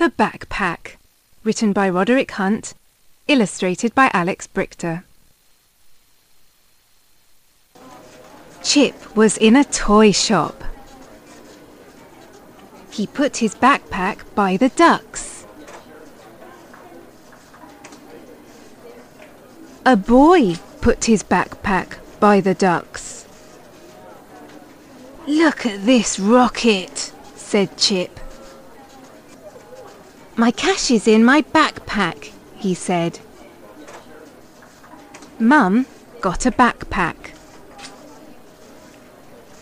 The Backpack, written by Roderick Hunt, illustrated by Alex Brychta. Chip was in a toy shop. He put his backpack by the ducks. A boy put his backpack by the ducks. Look at this rocket, said Chip. My cash is in my backpack, he said. Mum got a backpack.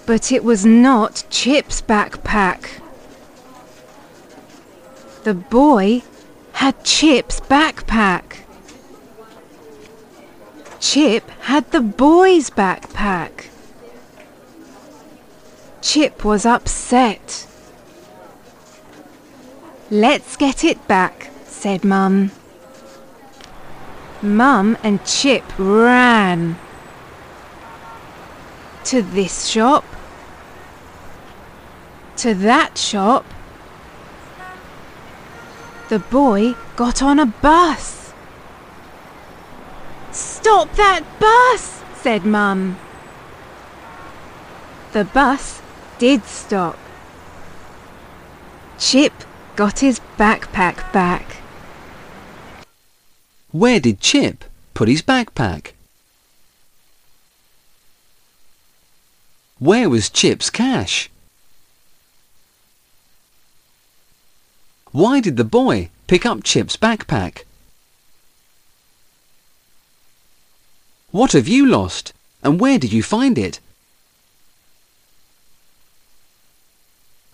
But it was not Chip's backpack. The boy had Chip's backpack. Chip had the boy's backpack. Chip was upset. Let's get it back, said Mum. Mum and Chip ran to this shop, to that shop. The boy got on a bus. Stop that bus, said Mum. The bus did stop. Chip got his backpack back. Where did Chip put his backpack? Where was Chip's cash? Why did the boy pick up Chip's backpack? What have you lost and where did you find it?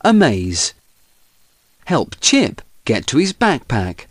Amaze. Help Chip get to his backpack.